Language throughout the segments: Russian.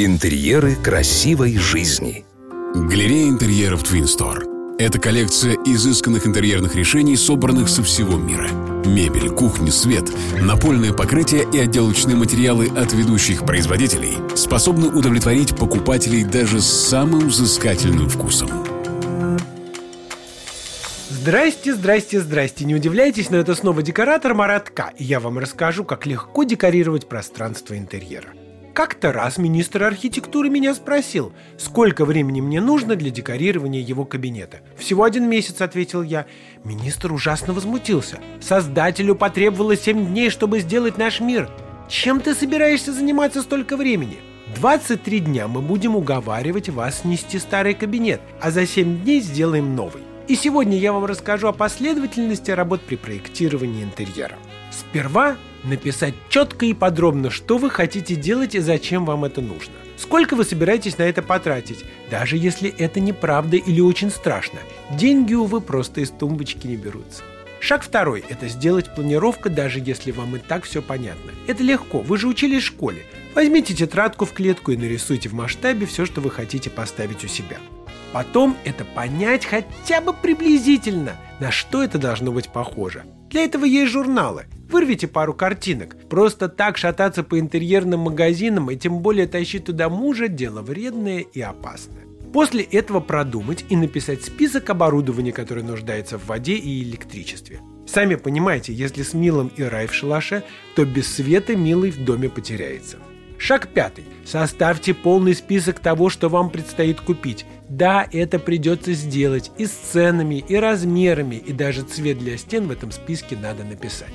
Интерьеры красивой жизни. Галерея интерьеров Twin Store. Это коллекция изысканных интерьерных решений, собранных со всего мира. Мебель, кухня, свет, напольное покрытие и отделочные материалы от ведущих производителей способны удовлетворить покупателей даже с самым взыскательным вкусом. Здрасте, здрасте, здрасте. Не удивляйтесь, но это снова декоратор Маратка, и я вам расскажу, как легко декорировать пространство интерьера. Как-то раз министр архитектуры меня спросил, сколько времени мне нужно для декорирования его кабинета. «Всего один месяц», — ответил я. Министр ужасно возмутился. «Создателю потребовалось семь дней, чтобы сделать наш мир. Чем ты собираешься заниматься столько времени?» 23 дня мы будем уговаривать вас снести старый кабинет, а за 7 дней сделаем новый. И сегодня я вам расскажу о последовательности работ при проектировании интерьера. Сперва написать четко и подробно, что вы хотите делать и зачем вам это нужно. Сколько вы собираетесь на это потратить, даже если это неправда или очень страшно. Деньги, увы, просто из тумбочки не берутся. Шаг второй – это сделать планировку, даже если вам и так все понятно. Это легко, вы же учились в школе. Возьмите тетрадку в клетку и нарисуйте в масштабе все, что вы хотите поставить у себя. Потом это понять хотя бы приблизительно, на что это должно быть похоже. Для этого есть журналы. Вырвите пару картинок. Просто так шататься по интерьерным магазинам и тем более тащить туда мужа – дело вредное и опасное. После этого продумать и написать список оборудования, которое нуждается в воде и электричестве. Сами понимаете, если с Милом и рай в шалаше, то без света Милый в доме потеряется. Шаг пятый. Составьте полный список того, что вам предстоит купить. Да, это придется сделать и с ценами, и размерами, и даже цвет для стен в этом списке надо написать.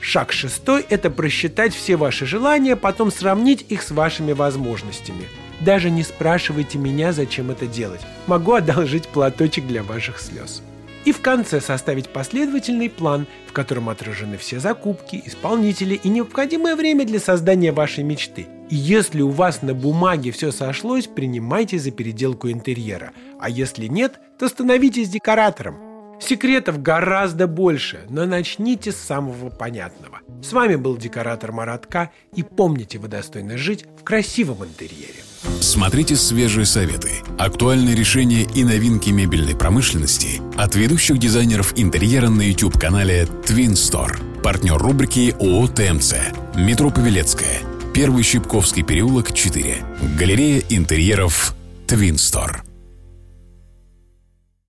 Шаг шестой – это просчитать все ваши желания, потом сравнить их с вашими возможностями. Даже не спрашивайте меня, зачем это делать. Могу одолжить платочек для ваших слез и в конце составить последовательный план, в котором отражены все закупки, исполнители и необходимое время для создания вашей мечты. И если у вас на бумаге все сошлось, принимайте за переделку интерьера, а если нет, то становитесь декоратором. Секретов гораздо больше, но начните с самого понятного. С вами был декоратор Маратка, и помните, вы достойны жить в красивом интерьере. Смотрите свежие советы, актуальные решения и новинки мебельной промышленности от ведущих дизайнеров интерьера на YouTube-канале Twin Store. Партнер рубрики ООО ТМЦ. Метро Павелецкая. Первый Щипковский переулок, 4. Галерея интерьеров Store.